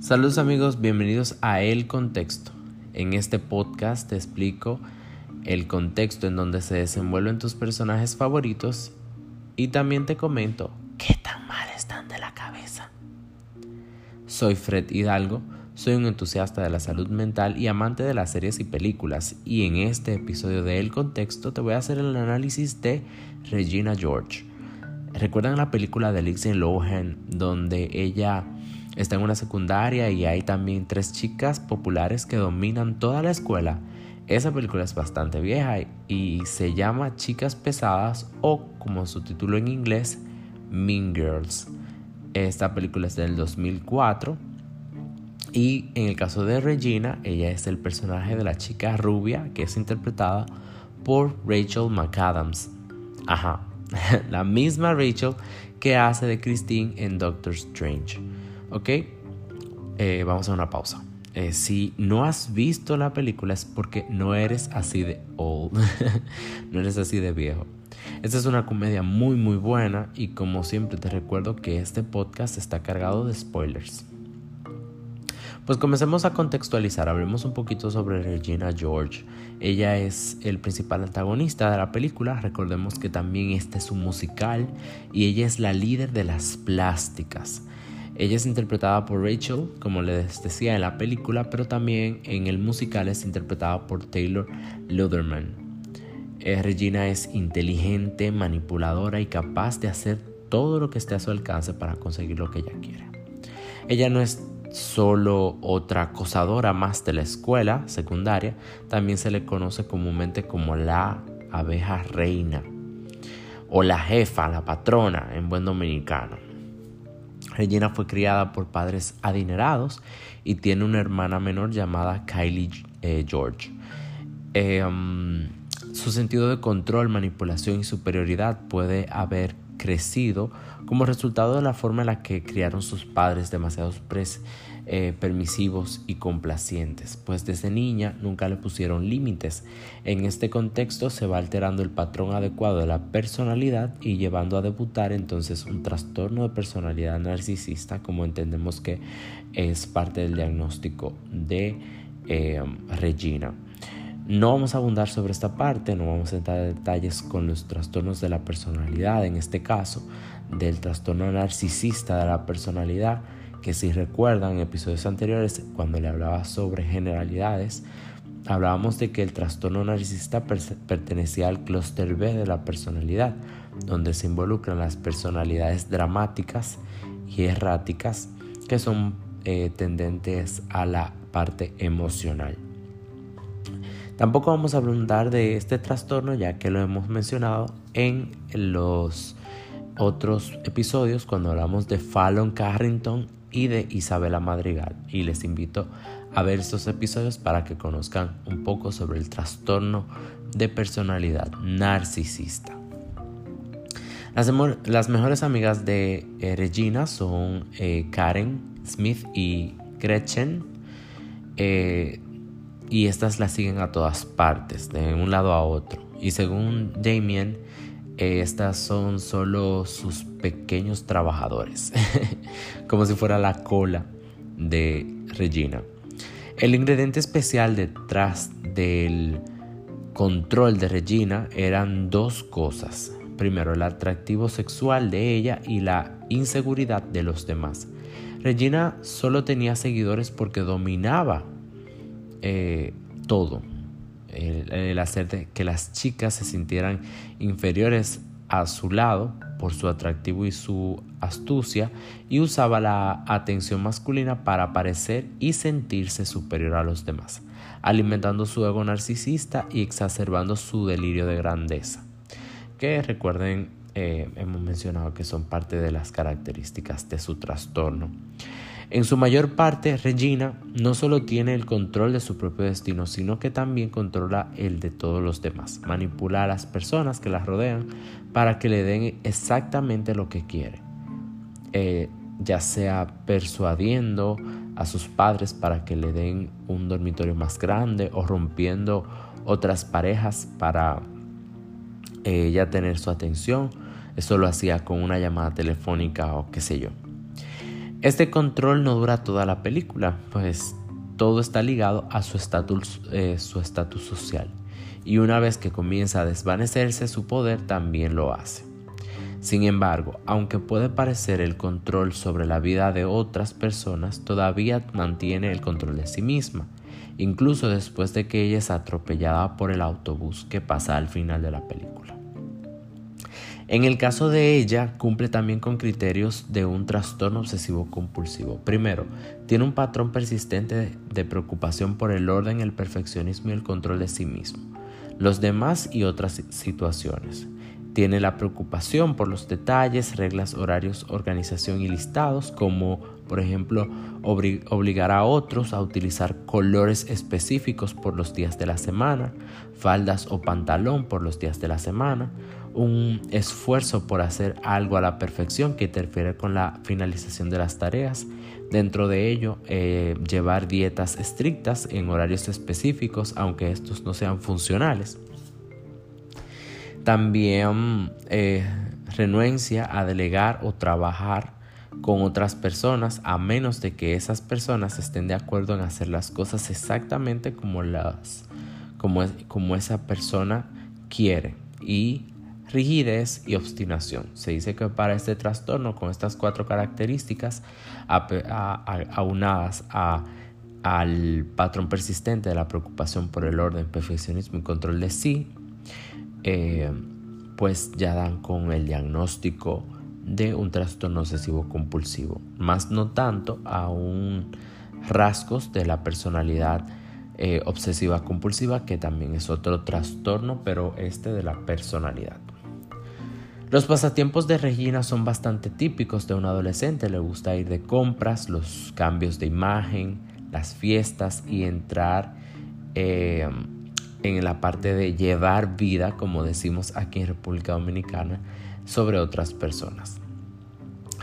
Saludos amigos, bienvenidos a El Contexto. En este podcast te explico el contexto en donde se desenvuelven tus personajes favoritos y también te comento qué tan mal están de la cabeza. Soy Fred Hidalgo, soy un entusiasta de la salud mental y amante de las series y películas y en este episodio de El Contexto te voy a hacer el análisis de Regina George. ¿Recuerdan la película de Lindsay Lohan donde ella está en una secundaria y hay también tres chicas populares que dominan toda la escuela. Esa película es bastante vieja y se llama Chicas Pesadas o como su título en inglés, Mean Girls. Esta película es del 2004 y en el caso de Regina, ella es el personaje de la chica rubia que es interpretada por Rachel McAdams. Ajá, la misma Rachel que hace de Christine en Doctor Strange. ¿Ok? Eh, vamos a una pausa. Eh, si no has visto la película es porque no eres así de old, no eres así de viejo. Esta es una comedia muy muy buena y como siempre te recuerdo que este podcast está cargado de spoilers. Pues comencemos a contextualizar, hablemos un poquito sobre Regina George. Ella es el principal antagonista de la película, recordemos que también este es un musical y ella es la líder de las plásticas. Ella es interpretada por Rachel, como les decía en la película, pero también en el musical es interpretada por Taylor Luderman. Eh, Regina es inteligente, manipuladora y capaz de hacer todo lo que esté a su alcance para conseguir lo que ella quiere. Ella no es solo otra acosadora más de la escuela secundaria, también se le conoce comúnmente como la abeja reina o la jefa, la patrona en buen dominicano. Regina fue criada por padres adinerados y tiene una hermana menor llamada Kylie eh, George. Um, su sentido de control, manipulación y superioridad puede haber crecido como resultado de la forma en la que criaron sus padres demasiado eh, permisivos y complacientes, pues desde niña nunca le pusieron límites. En este contexto se va alterando el patrón adecuado de la personalidad y llevando a debutar entonces un trastorno de personalidad narcisista, como entendemos que es parte del diagnóstico de eh, Regina. No vamos a abundar sobre esta parte, no vamos a entrar en detalles con los trastornos de la personalidad, en este caso, del trastorno narcisista de la personalidad, que si recuerdan episodios anteriores, cuando le hablaba sobre generalidades, hablábamos de que el trastorno narcisista pertenecía al clúster B de la personalidad, donde se involucran las personalidades dramáticas y erráticas, que son eh, tendentes a la parte emocional. Tampoco vamos a hablar de este trastorno ya que lo hemos mencionado en los otros episodios cuando hablamos de Fallon Carrington y de Isabela Madrigal y les invito a ver estos episodios para que conozcan un poco sobre el trastorno de personalidad narcisista. Las, mejores amigas de eh, Regina son eh, Karen Smith y Gretchen. Eh, y estas las siguen a todas partes, de un lado a otro. Y según Damien, estas son solo sus pequeños trabajadores, como si fuera la cola de Regina. El ingrediente especial detrás del control de Regina eran dos cosas. Primero, el atractivo sexual de ella y la inseguridad de los demás. Regina solo tenía seguidores porque dominaba eh, todo. El, hacer que las chicas se sintieran inferiores a su lado por su atractivo y su astucia y usaba la atención masculina para parecer y sentirse superior a los demás, alimentando su ego narcisista y exacerbando su delirio de grandeza, que recuerden eh, hemos mencionado que son parte de las características de su trastorno. En su mayor parte, Regina no solo tiene el control de su propio destino, sino que también controla el de todos los demás. Manipula a las personas que la rodean para que le den exactamente lo que quiere. Eh, ya sea persuadiendo a sus padres para que le den un dormitorio más grande o rompiendo otras parejas para eh, ya tener su atención. Eso lo hacía con una llamada telefónica o qué sé yo. Este control no dura toda la película, pues todo está ligado a su estatus eh, su social. Y una vez que comienza a desvanecerse su poder, también lo hace. Sin embargo, aunque puede parecer el control sobre la vida de otras personas, todavía mantiene el control de sí misma, incluso después de que ella es atropellada por el autobús que pasa al final de la película. En el caso de ella, cumple también con criterios de un trastorno obsesivo compulsivo. Primero, tiene un patrón persistente de preocupación por el orden, el perfeccionismo y el control de sí mismo, los demás y otras situaciones. Tiene la preocupación por los detalles, reglas, horarios, organización y listados, como por ejemplo obligar a otros a utilizar colores específicos por los días de la semana, faldas o pantalón por los días de la semana, un esfuerzo por hacer algo a la perfección que interfiere con la finalización de las tareas. Dentro de ello, eh, llevar dietas estrictas en horarios específicos, aunque estos no sean funcionales. También eh, renuencia a delegar o trabajar con otras personas a menos de que esas personas estén de acuerdo en hacer las cosas exactamente como, las, como, como esa persona quiere. Y rigidez y obstinación. Se dice que para este trastorno, con estas cuatro características aunadas al patrón persistente de la preocupación por el orden, perfeccionismo y control de sí, eh, pues ya dan con el diagnóstico de un trastorno obsesivo compulsivo, más no tanto a un rasgos de la personalidad eh, obsesiva compulsiva, que también es otro trastorno, pero este de la personalidad. Los pasatiempos de Regina son bastante típicos de un adolescente. Le gusta ir de compras, los cambios de imagen, las fiestas y entrar eh, en la parte de llevar vida, como decimos aquí en República Dominicana, sobre otras personas.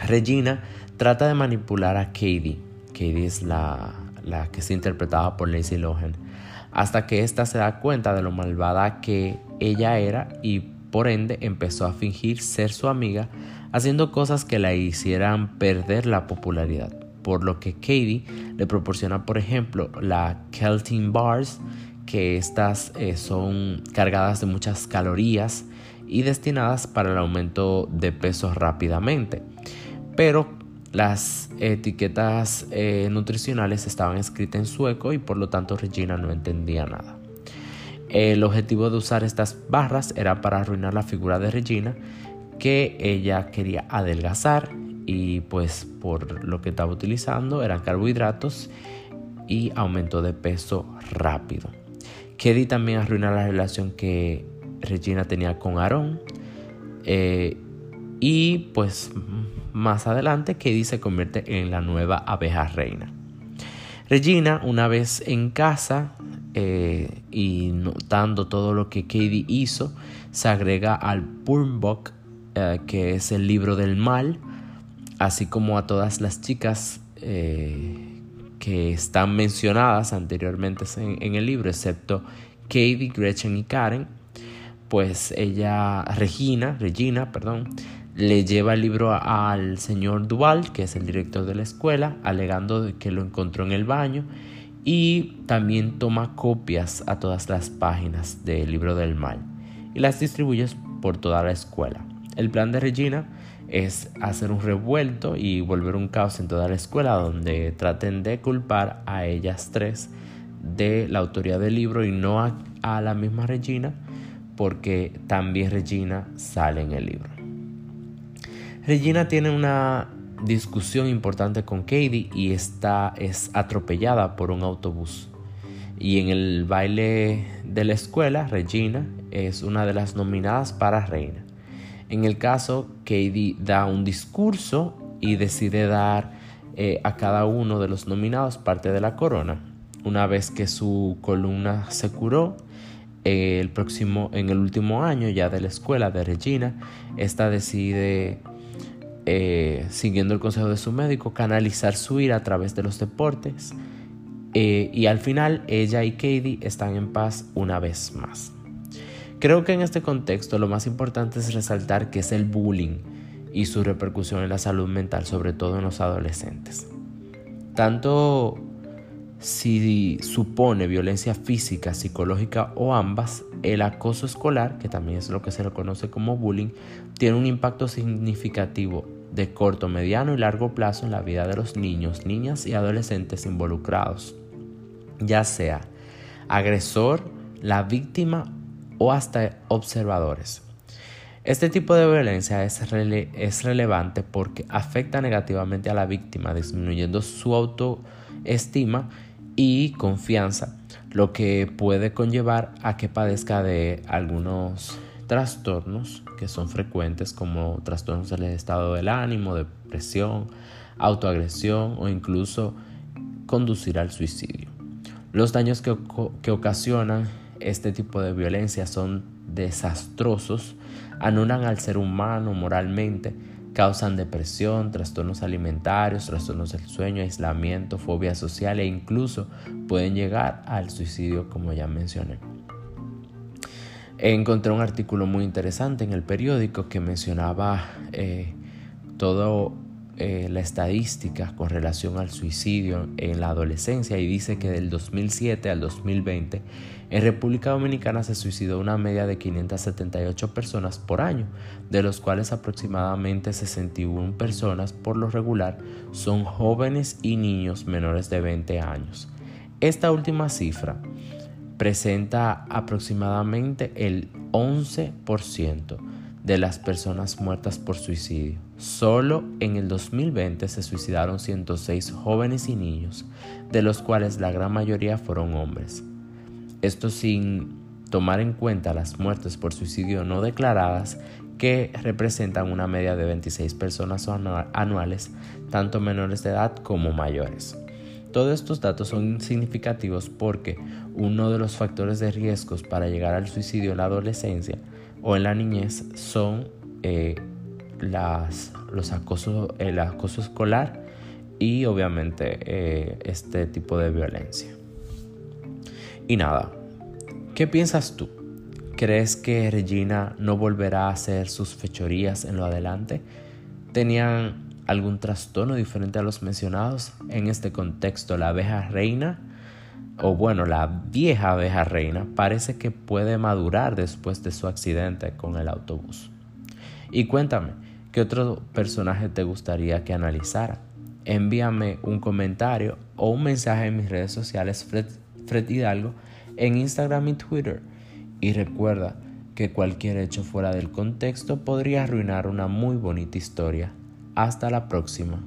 Regina trata de manipular a Katie. Katie es la, que es interpretada por Lacey Lohan. Hasta que ésta se da cuenta de lo malvada que ella era y por ende empezó a fingir ser su amiga, haciendo cosas que la hicieran perder la popularidad. Por lo que Katie le proporciona, por ejemplo, la Kelting Bars, que estas eh, son cargadas de muchas calorías y destinadas para el aumento de peso rápidamente. Pero las etiquetas eh, nutricionales estaban escritas en sueco y por lo tanto Regina no entendía nada. El objetivo de usar estas barras era para arruinar la figura de Regina, que ella quería adelgazar y pues por lo que estaba utilizando eran carbohidratos y aumento de peso rápido. Keddy también arruina la relación que Regina tenía con Aaron eh, y pues más adelante Keddy se convierte en la nueva abeja reina. Regina, una vez en casa, eh, y notando todo lo que Katie hizo, se agrega al Book, eh, que es el libro del mal, así como a todas las chicas eh, que están mencionadas anteriormente en, el libro, excepto Katie, Gretchen y Karen, pues ella, Regina, Regina, perdón, le lleva el libro al señor Duval, que es el director de la escuela, alegando que lo encontró en el baño y también toma copias a todas las páginas del libro del mal y las distribuye por toda la escuela. El plan de Regina es hacer un revuelto y volver un caos en toda la escuela donde traten de culpar a ellas tres de la autoría del libro y no a, a la misma Regina porque también Regina sale en el libro. Regina tiene una discusión importante con Katie y esta es atropellada por un autobús. Y en el baile de la escuela, Regina es una de las nominadas para reina. En el caso, Katie da un discurso y decide dar eh, a cada uno de los nominados parte de la corona. Una vez que su columna se curó, el próximo, en el último año ya de la escuela de Regina, esta decide eh, siguiendo el consejo de su médico, canalizar su ira a través de los deportes. Eh, y al final ella y Katie están en paz una vez más. Creo que en este contexto lo más importante es resaltar que es el bullying y su repercusión en la salud mental, sobre todo en los adolescentes. Tanto si supone violencia física, psicológica o ambas, el acoso escolar, que también es lo que se le conoce como bullying, tiene un impacto significativo de corto, mediano y largo plazo en la vida de los niños, niñas y adolescentes involucrados, ya sea agresor, la víctima o hasta observadores. Este tipo de violencia es, relevante porque afecta negativamente a la víctima, disminuyendo su autoestima y confianza, lo que puede conllevar a que padezca de algunos trastornos que son frecuentes como trastornos del estado del ánimo, depresión, autoagresión o incluso conducir al suicidio. Los daños que, ocasionan este tipo de violencia son desastrosos, anulan al ser humano moralmente, Causan depresión, trastornos alimentarios, trastornos del sueño, aislamiento, fobia social e incluso pueden llegar al suicidio como ya mencioné. Encontré un artículo muy interesante en el periódico que mencionaba eh, todo eh, la estadística con relación al suicidio en la adolescencia y dice que del 2007 al 2020 en República Dominicana se suicidó una media de 578 personas por año, de los cuales aproximadamente 61 personas por lo regular son jóvenes y niños menores de 20 años. Esta última cifra presenta aproximadamente el 11% de las personas muertas por suicidio. Solo en el 2020 se suicidaron 106 jóvenes y niños, de los cuales la gran mayoría fueron hombres. Esto sin tomar en cuenta las muertes por suicidio no declaradas que representan una media de 26 personas anuales, tanto menores de edad como mayores. Todos estos datos son significativos porque uno de los factores de riesgos para llegar al suicidio en la adolescencia o en la niñez son eh, los acosos, el acoso escolar y obviamente eh, este tipo de violencia. Y nada, ¿qué piensas tú? ¿Crees que Regina no volverá a hacer sus fechorías en lo adelante? ¿Tenían algún trastorno diferente a los mencionados? En este contexto, la abeja reina o bueno, la vieja abeja reina parece que puede madurar después de su accidente con el autobús. Y cuéntame, ¿qué otro personaje te gustaría que analizara? Envíame un comentario o un mensaje en mis redes sociales Fred, Hidalgo en Instagram y Twitter. Y recuerda que cualquier hecho fuera del contexto podría arruinar una muy bonita historia. Hasta la próxima.